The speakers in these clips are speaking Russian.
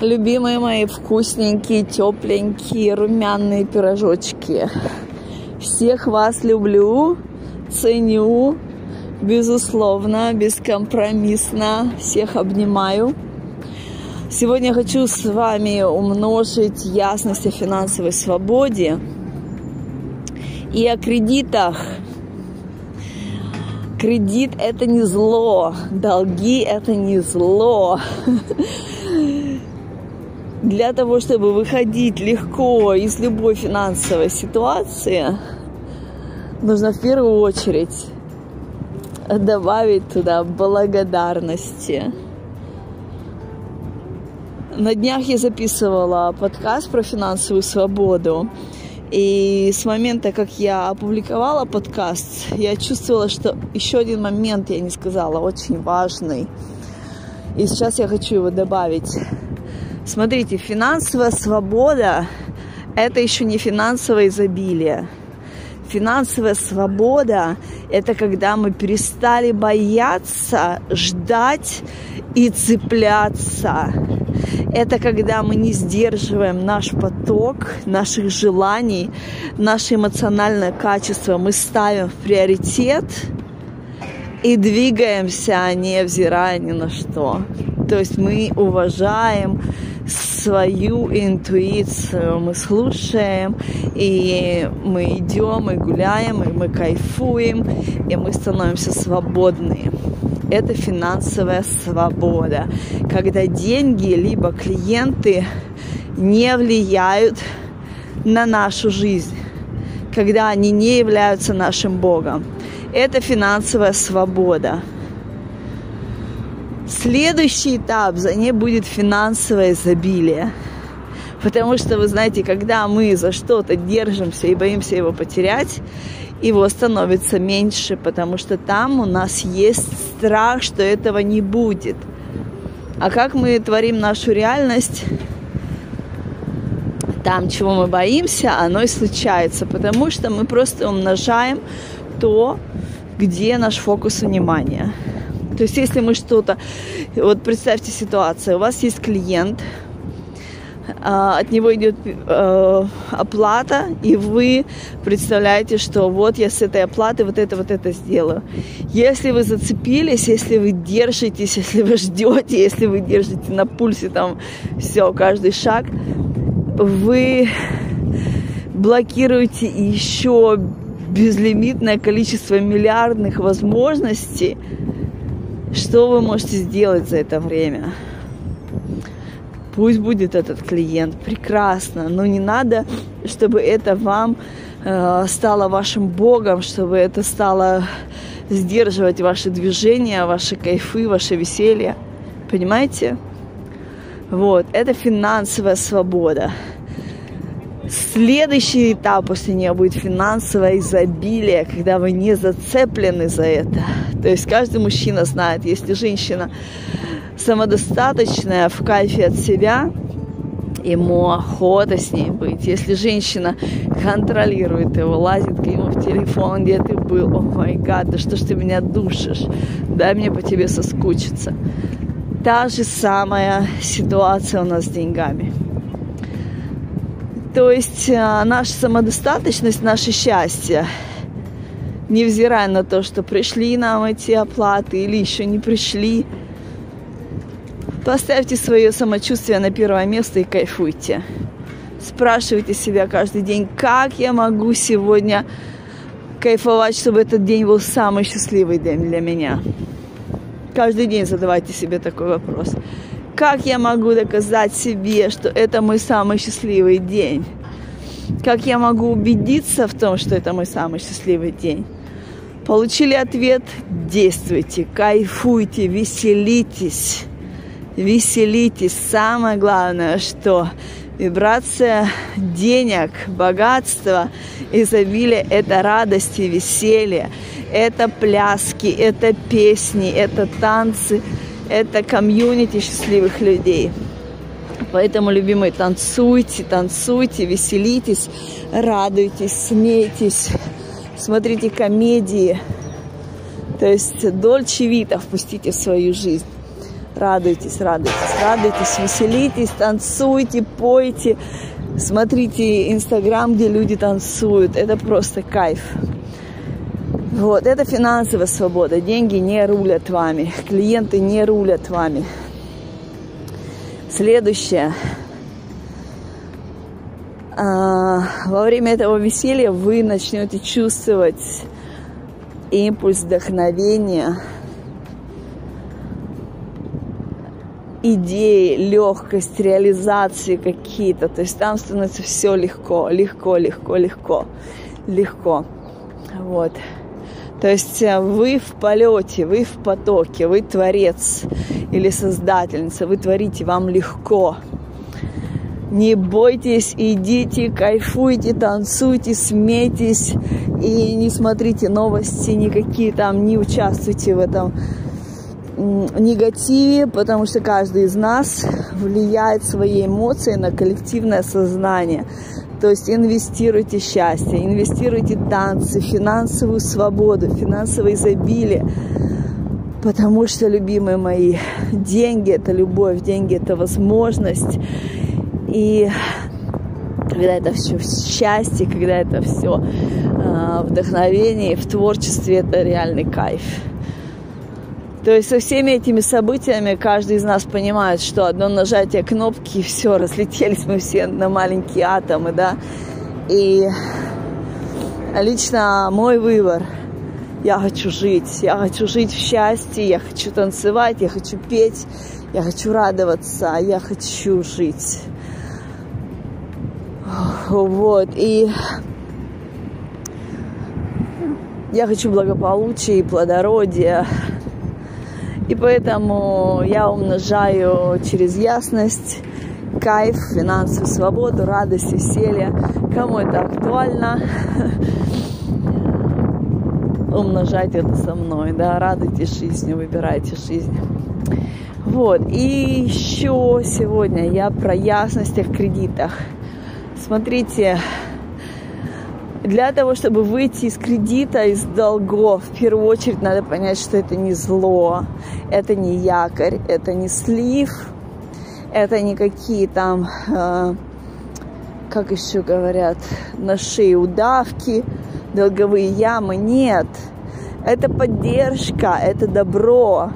Любимые мои вкусненькие, тепленькие, румяные пирожочки. Всех вас люблю, ценю, безусловно, бескомпромиссно. Всех обнимаю. Сегодня хочу с вами умножить ясность о финансовой свободе и о кредитах. Кредит – это не зло, долги – это не зло. Для того, чтобы выходить легко из любой финансовой ситуации, нужно в первую очередь добавить туда благодарности. На днях я записывала подкаст про финансовую свободу. И с момента, как я опубликовала подкаст, я чувствовала, что еще один момент я не сказала, очень важный. И сейчас я хочу его добавить. Смотрите, финансовая свобода – это еще не финансовое изобилие. Финансовая свобода – это когда мы перестали бояться, ждать и цепляться. Это когда мы не сдерживаем наш поток, наших желаний, наше эмоциональное качество. Мы ставим в приоритет и двигаемся, невзирая ни на что. То есть мы уважаем свою интуицию, мы слушаем, и мы идем, и гуляем, и мы кайфуем, и мы становимся свободны. Это финансовая свобода, когда деньги либо клиенты не влияют на нашу жизнь, когда они не являются нашим Богом. Это финансовая свобода. Следующий этап за ней будет финансовое изобилие. Потому что, вы знаете, когда мы за что-то держимся и боимся его потерять, его становится меньше, потому что там у нас есть страх, что этого не будет. А как мы творим нашу реальность, там, чего мы боимся, оно и случается, потому что мы просто умножаем то, где наш фокус внимания. То есть, если мы что-то... Вот представьте ситуацию. У вас есть клиент, а, от него идет э, оплата, и вы представляете, что вот я с этой оплаты вот это, вот это сделаю. Если вы зацепились, если вы держитесь, если вы ждете, если вы держите на пульсе там все, каждый шаг, вы блокируете еще безлимитное количество миллиардных возможностей, что вы можете сделать за это время? Пусть будет этот клиент, прекрасно, но не надо, чтобы это вам э, стало вашим богом, чтобы это стало сдерживать ваши движения, ваши кайфы, ваше веселье. Понимаете? Вот, это финансовая свобода. Следующий этап после нее будет финансовое изобилие, когда вы не зацеплены за это. То есть каждый мужчина знает, если женщина самодостаточная, в кайфе от себя, ему охота с ней быть. Если женщина контролирует его, лазит к нему в телефон, где ты был, о май гад, да что ж ты меня душишь, дай мне по тебе соскучиться. Та же самая ситуация у нас с деньгами. То есть а, наша самодостаточность, наше счастье, невзирая на то, что пришли нам эти оплаты или еще не пришли, поставьте свое самочувствие на первое место и кайфуйте. Спрашивайте себя каждый день, как я могу сегодня кайфовать, чтобы этот день был самый счастливый день для меня. Каждый день задавайте себе такой вопрос. Как я могу доказать себе, что это мой самый счастливый день? Как я могу убедиться в том, что это мой самый счастливый день? Получили ответ? Действуйте, кайфуйте, веселитесь. Веселитесь. Самое главное, что вибрация денег, богатства, изобилия – это радость и веселье, это пляски, это песни, это танцы – это комьюнити счастливых людей. Поэтому, любимые, танцуйте, танцуйте, веселитесь, радуйтесь, смейтесь, смотрите комедии. То есть Дольче Вита впустите в свою жизнь. Радуйтесь, радуйтесь, радуйтесь, веселитесь, танцуйте, пойте. Смотрите Инстаграм, где люди танцуют. Это просто кайф. Вот, это финансовая свобода. Деньги не рулят вами, клиенты не рулят вами. Следующее. А, во время этого веселья вы начнете чувствовать импульс вдохновения, идеи, легкость реализации какие-то. То есть там становится все легко, легко, легко, легко, легко. Вот. То есть э, вы в полете, вы в потоке, вы творец или создательница, вы творите, вам легко. Не бойтесь, идите, кайфуйте, танцуйте, смейтесь и не смотрите новости никакие там, не участвуйте в этом негативе, потому что каждый из нас влияет свои эмоции на коллективное сознание. То есть инвестируйте счастье, инвестируйте танцы, финансовую свободу, финансовое изобилие. Потому что, любимые мои, деньги – это любовь, деньги – это возможность. И когда это все в счастье, когда это все э, вдохновение, в творчестве, это реальный кайф. То есть со всеми этими событиями каждый из нас понимает, что одно нажатие кнопки, и все, разлетелись мы все на маленькие атомы, да. И лично мой выбор. Я хочу жить, я хочу жить в счастье, я хочу танцевать, я хочу петь, я хочу радоваться, я хочу жить. Вот, и я хочу благополучия и плодородия, и поэтому я умножаю через ясность, кайф, финансовую свободу, радость, веселье. Кому это актуально, умножайте это со мной, да, радуйтесь жизнью, выбирайте жизнь. Вот, и еще сегодня я про ясность о кредитах. Смотрите, для того, чтобы выйти из кредита, из долгов, в первую очередь надо понять, что это не зло, это не якорь, это не слив, это не какие там, э, как еще говорят, на шее удавки, долговые ямы. Нет, это поддержка, это добро,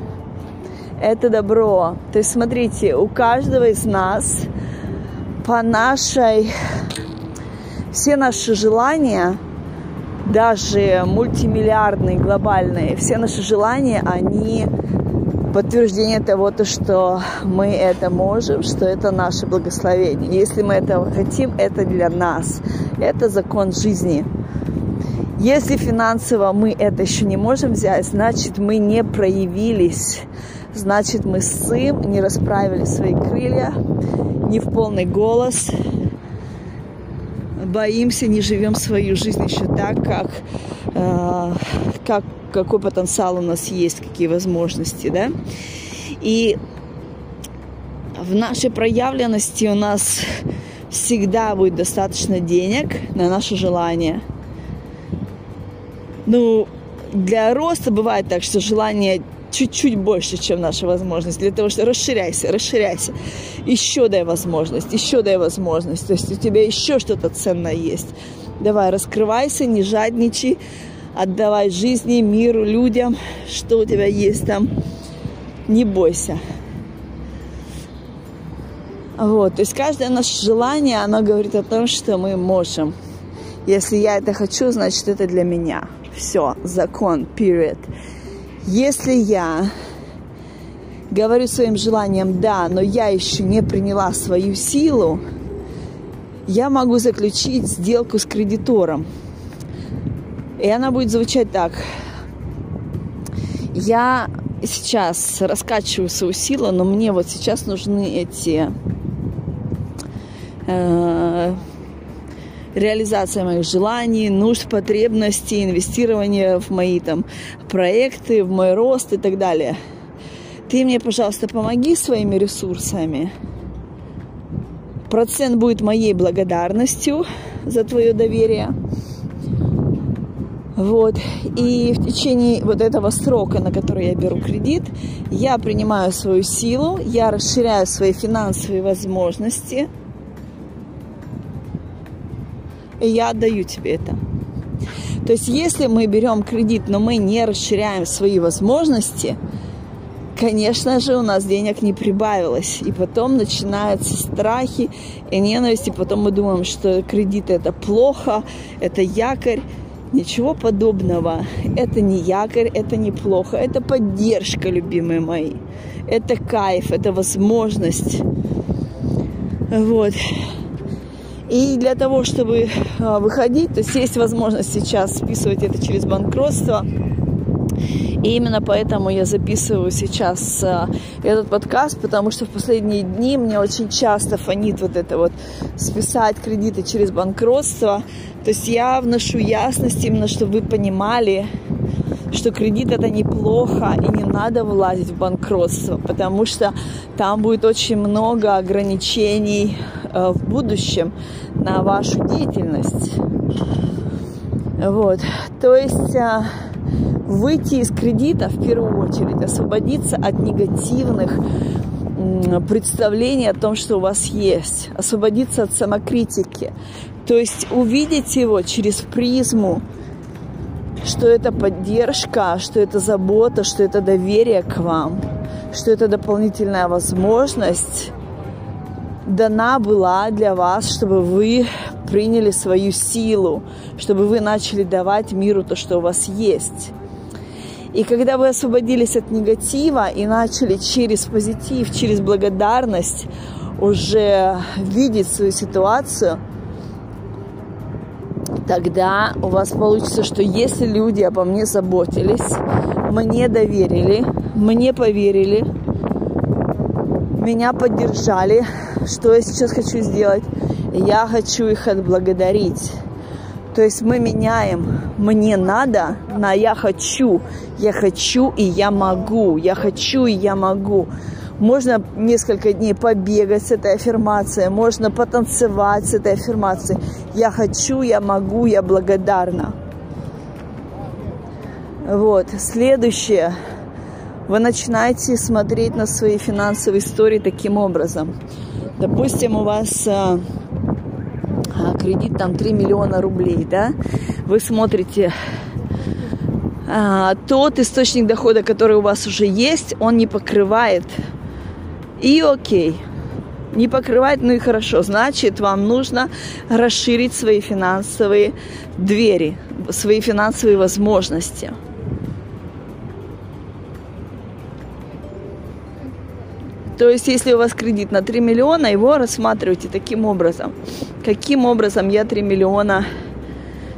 это добро. То есть, смотрите, у каждого из нас по нашей все наши желания, даже мультимиллиардные, глобальные, все наши желания, они подтверждение того, то, что мы это можем, что это наше благословение. Если мы этого хотим, это для нас. Это закон жизни. Если финансово мы это еще не можем взять, значит мы не проявились. Значит мы сын, не расправили свои крылья, не в полный голос, боимся, не живем свою жизнь еще так, как, э, как какой потенциал у нас есть, какие возможности, да. И в нашей проявленности у нас всегда будет достаточно денег на наше желание. Ну, для роста бывает так, что желание чуть-чуть больше, чем наша возможность, для того, чтобы расширяйся, расширяйся. Еще дай возможность, еще дай возможность. То есть у тебя еще что-то ценное есть. Давай, раскрывайся, не жадничай, отдавай жизни, миру, людям, что у тебя есть там. Не бойся. Вот, то есть каждое наше желание, оно говорит о том, что мы можем. Если я это хочу, значит это для меня. Все, закон, period. Если я говорю своим желанием «да», но я еще не приняла свою силу, я могу заключить сделку с кредитором. И она будет звучать так. Я сейчас раскачиваю свою силу, но мне вот сейчас нужны эти э, реализация моих желаний, нужд, потребностей, инвестирование в мои там проекты, в мой рост и так далее. Ты мне, пожалуйста, помоги своими ресурсами. Процент будет моей благодарностью за твое доверие. Вот. И в течение вот этого срока, на который я беру кредит, я принимаю свою силу, я расширяю свои финансовые возможности, и я отдаю тебе это. То есть, если мы берем кредит, но мы не расширяем свои возможности, конечно же, у нас денег не прибавилось. И потом начинаются страхи и ненависть, и потом мы думаем, что кредит это плохо, это якорь. Ничего подобного. Это не якорь, это не плохо. Это поддержка, любимые мои. Это кайф, это возможность. Вот. И для того, чтобы а, выходить, то есть есть возможность сейчас списывать это через банкротство. И именно поэтому я записываю сейчас э, этот подкаст, потому что в последние дни мне очень часто фонит вот это вот списать кредиты через банкротство. То есть я вношу ясность именно, чтобы вы понимали, что кредит это неплохо и не надо влазить в банкротство, потому что там будет очень много ограничений э, в будущем на вашу деятельность. Вот. То есть э, выйти из кредита в первую очередь, освободиться от негативных представлений о том, что у вас есть, освободиться от самокритики, то есть увидеть его через призму, что это поддержка, что это забота, что это доверие к вам, что это дополнительная возможность дана была для вас, чтобы вы приняли свою силу, чтобы вы начали давать миру то, что у вас есть. И когда вы освободились от негатива и начали через позитив, через благодарность уже видеть свою ситуацию, тогда у вас получится, что если люди обо мне заботились, мне доверили, мне поверили, меня поддержали, что я сейчас хочу сделать? Я хочу их отблагодарить. То есть мы меняем «мне надо» на «я хочу». Я хочу и я могу. Я хочу и я могу. Можно несколько дней побегать с этой аффирмацией, можно потанцевать с этой аффирмацией. Я хочу, я могу, я благодарна. Вот. Следующее. Вы начинаете смотреть на свои финансовые истории таким образом. Допустим, у вас а, а, кредит там 3 миллиона рублей, да, вы смотрите а, тот источник дохода, который у вас уже есть, он не покрывает. И окей, не покрывает, ну и хорошо. Значит, вам нужно расширить свои финансовые двери, свои финансовые возможности. То есть, если у вас кредит на 3 миллиона, его рассматривайте таким образом. Каким образом я 3 миллиона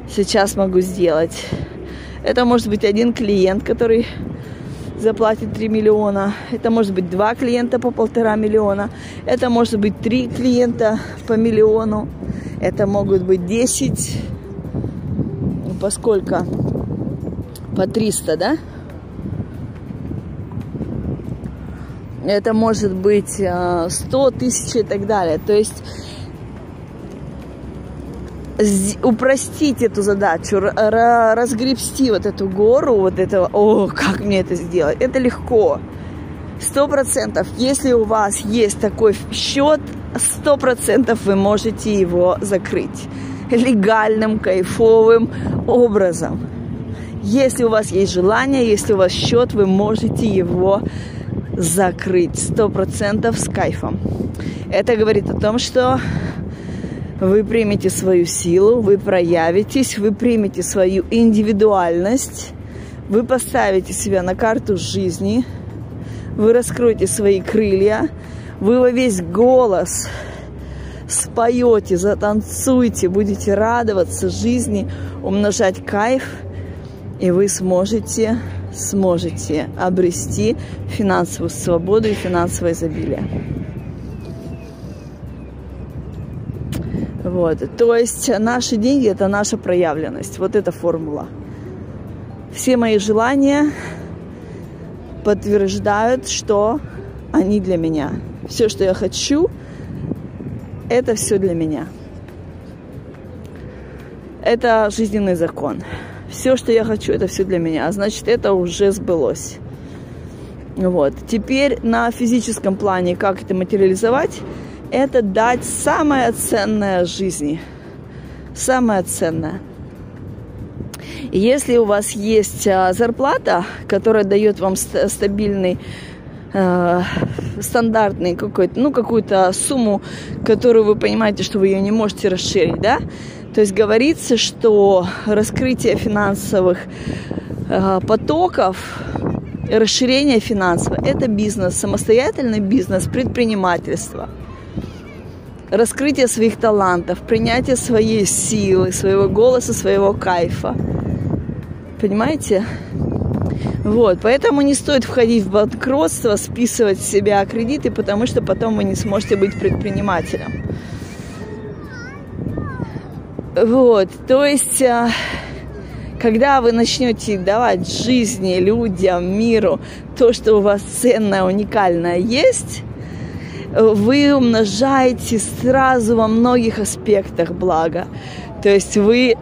сейчас могу сделать? Это может быть один клиент, который заплатит 3 миллиона. Это может быть два клиента по полтора миллиона. Это может быть три клиента по миллиону. Это могут быть 10, ну, по сколько? По 300, да? это может быть 100 э, тысяч и так далее. То есть упростить эту задачу, разгребсти вот эту гору, вот этого, о, как мне это сделать, это легко. Сто процентов, если у вас есть такой счет, сто процентов вы можете его закрыть легальным, кайфовым образом. Если у вас есть желание, если у вас счет, вы можете его закрыть сто процентов с кайфом. Это говорит о том, что вы примете свою силу, вы проявитесь, вы примете свою индивидуальность, вы поставите себя на карту жизни, вы раскроете свои крылья, вы во весь голос споете, затанцуете, будете радоваться жизни, умножать кайф, и вы сможете сможете обрести финансовую свободу и финансовое изобилие. Вот. То есть наши деньги – это наша проявленность. Вот эта формула. Все мои желания подтверждают, что они для меня. Все, что я хочу, это все для меня. Это жизненный закон Все, что я хочу, это все для меня. А значит, это уже сбылось. Вот. Теперь на физическом плане, как это материализовать, это дать самое ценное жизни. Самое ценное. Если у вас есть а, зарплата, которая дает вам стабильный э, стандартный какой-то, ну, какую-то сумму, которую вы понимаете, что вы ее не можете расширить, да? То есть говорится, что раскрытие финансовых э, потоков, расширение финансового – это бизнес, самостоятельный бизнес, предпринимательство. Раскрытие своих талантов, принятие своей силы, своего голоса, своего кайфа. Понимаете? Вот, поэтому не стоит входить в банкротство, списывать с себя кредиты, потому что потом вы не сможете быть предпринимателем. Вот, то есть, а, когда вы начнете давать жизни, людям, миру то, что у вас ценное, уникальное есть, вы умножаете сразу во многих аспектах блага. То есть вы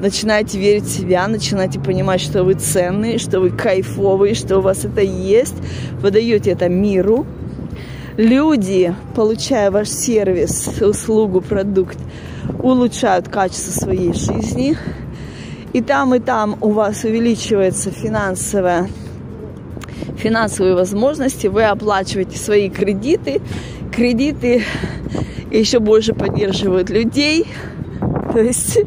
начинаете верить в себя, начинаете понимать, что вы ценные, что вы кайфовые, что у вас это есть, вы даете это миру. Люди, получая ваш сервис, услугу, продукт, улучшают качество своей жизни. И там, и там у вас увеличивается финансовая финансовые возможности, вы оплачиваете свои кредиты, кредиты еще больше поддерживают людей, то есть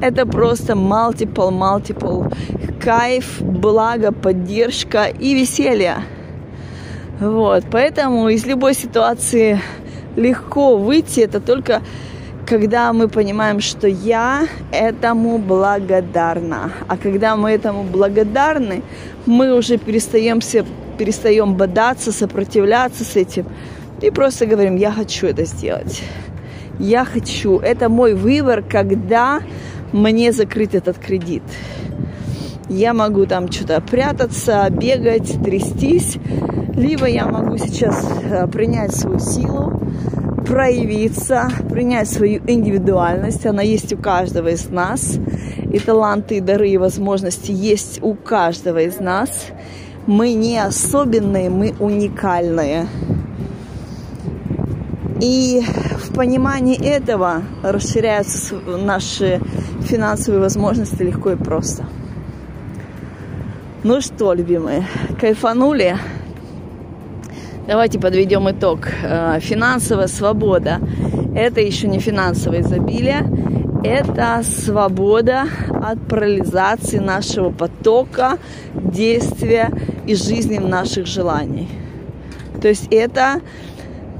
это просто multiple, multiple кайф, благо, поддержка и веселье. Вот, поэтому из любой ситуации легко выйти, это только когда мы понимаем, что я этому благодарна. А когда мы этому благодарны, мы уже перестаем, перестаем бодаться, сопротивляться с этим и просто говорим, я хочу это сделать я хочу. Это мой выбор, когда мне закрыть этот кредит. Я могу там что-то прятаться, бегать, трястись, либо я могу сейчас э, принять свою силу, проявиться, принять свою индивидуальность. Она есть у каждого из нас. И таланты, и дары, и возможности есть у каждого из нас. Мы не особенные, мы уникальные. И в понимании этого расширяются наши финансовые возможности легко и просто. Ну что, любимые, кайфанули? Давайте подведем итог. Э, финансовая свобода – это еще не финансовое изобилие, это свобода от парализации нашего потока, действия и жизни наших желаний. То есть это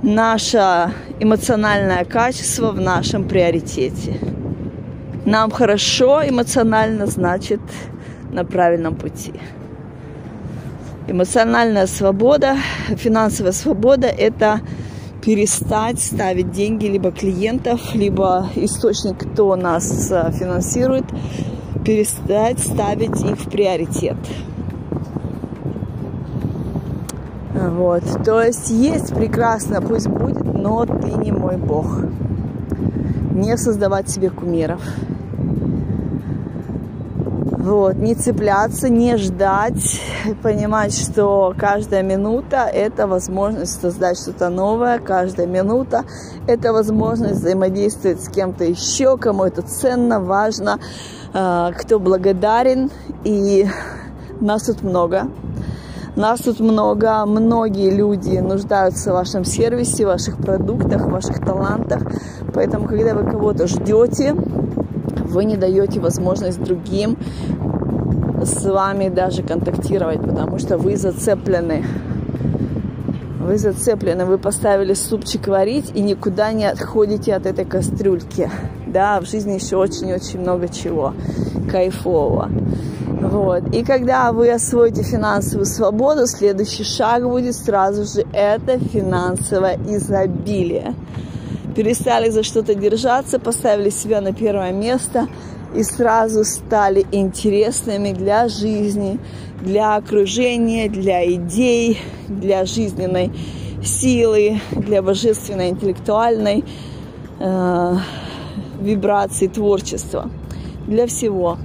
наше эмоциональное качество в нашем приоритете. Нам хорошо эмоционально, значит, на правильном пути. Эмоциональная свобода, финансовая свобода – это перестать ставить деньги либо клиентов, либо источник, кто нас э, финансирует, перестать ставить их в приоритет. Вот. То есть есть прекрасно, пусть будет, но ты не мой Бог. Не создавать себе кумиров. Вот, не цепляться, не ждать, понимать, что каждая минута – это возможность создать что-то новое, каждая минута – это возможность взаимодействовать с кем-то еще, кому это ценно, важно, а, кто благодарен, и нас тут много. Нас тут много, многие люди нуждаются в вашем сервисе, в ваших продуктах, в ваших талантах. Поэтому, когда вы кого-то ждете, вы не даете возможность другим с вами даже контактировать, потому что вы зацеплены. Вы зацеплены, вы поставили супчик варить и никуда не отходите от этой кастрюльки. Да, в жизни еще очень-очень много чего кайфового. Вот. И когда вы освоите финансовую свободу, следующий шаг будет сразу же это финансовое изобилие. Перестали за что-то держаться, поставили себя на первое место и сразу стали интересными для жизни, для окружения, для идей, для жизненной силы, для божественной интеллектуальной э, вибрации творчества, для всего.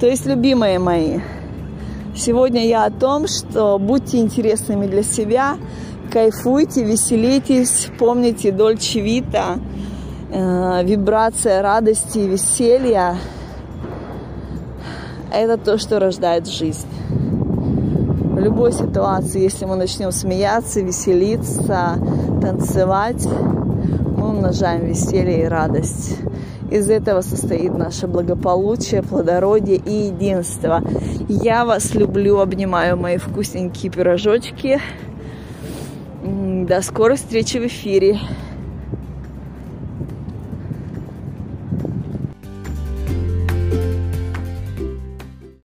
То есть, любимые мои, сегодня я о том, что будьте интересными для себя, кайфуйте, веселитесь, помните Дольче Вита, э, вибрация радости и веселья – это то, что рождает жизнь. В любой ситуации, если мы начнем смеяться, веселиться, танцевать, мы умножаем веселье и радость. Из этого состоит наше благополучие, плодородие и единство. Я вас люблю, обнимаю мои вкусненькие пирожочки. До скорой встречи в эфире.